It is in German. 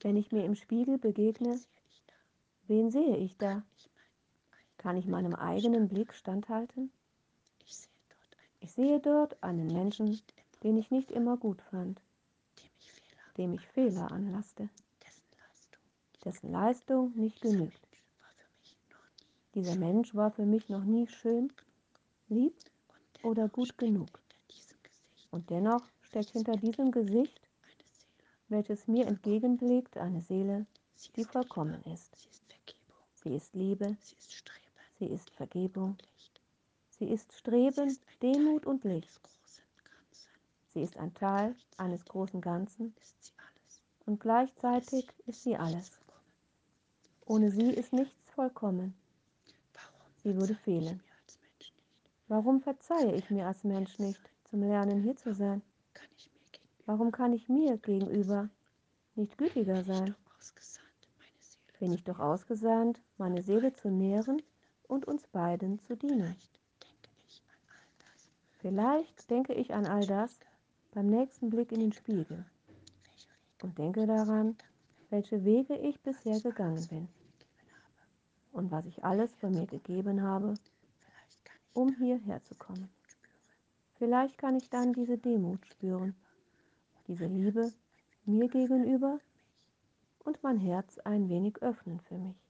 Wenn ich mir im Spiegel begegne, wen sehe ich da? Kann ich meinem eigenen Blick standhalten? Ich sehe dort einen Menschen, den ich nicht immer gut fand, dem ich Fehler anlasste, dessen Leistung nicht genügt. Dieser Mensch war für mich noch nie schön, lieb oder gut genug. Und dennoch steckt hinter diesem Gesicht, welches mir entgegenblickt, eine Seele, die vollkommen ist. Sie ist Liebe, sie ist Vergebung, sie ist Streben, Demut und Licht. Sie ist ein Teil eines großen Ganzen und gleichzeitig ist sie alles. Ohne sie ist nichts vollkommen. Sie würde fehlen. Warum verzeihe ich mir als Mensch nicht, zum Lernen hier zu sein? Warum kann ich mir gegenüber nicht gütiger sein? Bin ich doch ausgesandt, meine Seele zu nähren und uns beiden zu dienen. Vielleicht denke ich an all das. Beim nächsten Blick in den Spiegel. und denke daran, welche Wege ich bisher gegangen bin. und was ich alles von mir gegeben habe, um hierher zu kommen. Vielleicht kann ich dann diese Demut spüren, diese Liebe mir gegenüber und mein Herz ein wenig öffnen für mich.